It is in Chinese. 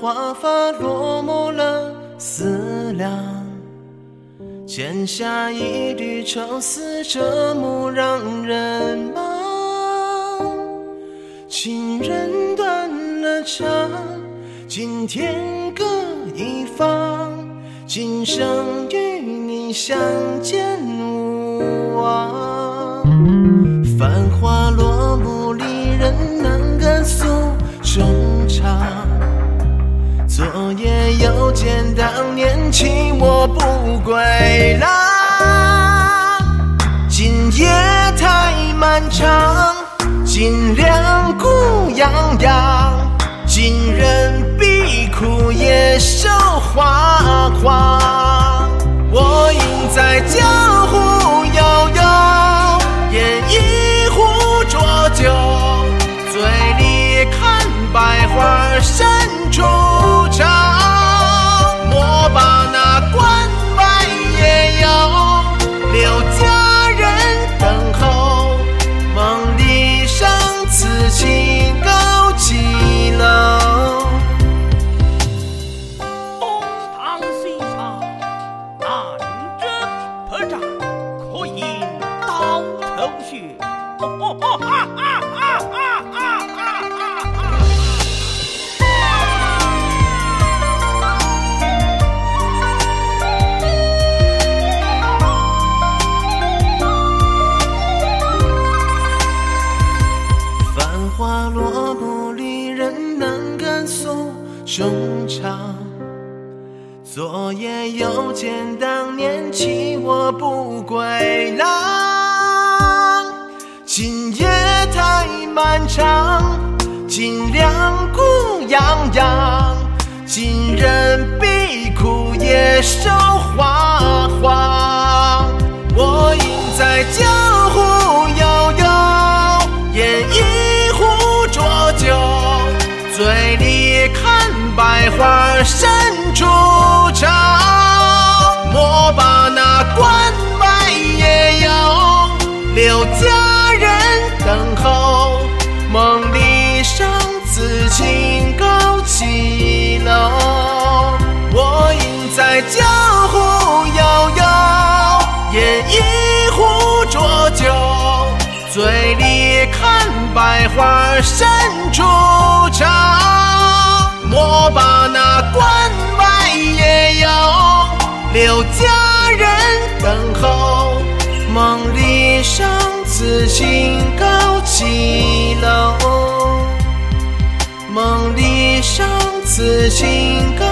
华发落幕了思量，剪下一缕愁丝折幕让人忙。情人断了肠，今天各一方，今生与你相见无望。繁华落昨夜又见当年弃我不归郎，今夜太漫长，今两孤洋洋，今人繁华落幕，离人能敢诉衷肠。昨夜又见当年弃我不归郎。漫长，尽量孤洋洋，今人必哭夜守花黄。我应在江湖悠悠，饮一壶浊酒，醉里看百花深处长。莫把那关外野游，留百花深处长。莫把那关外野游，留佳人等候。梦里生此情高几楼？梦里生此情高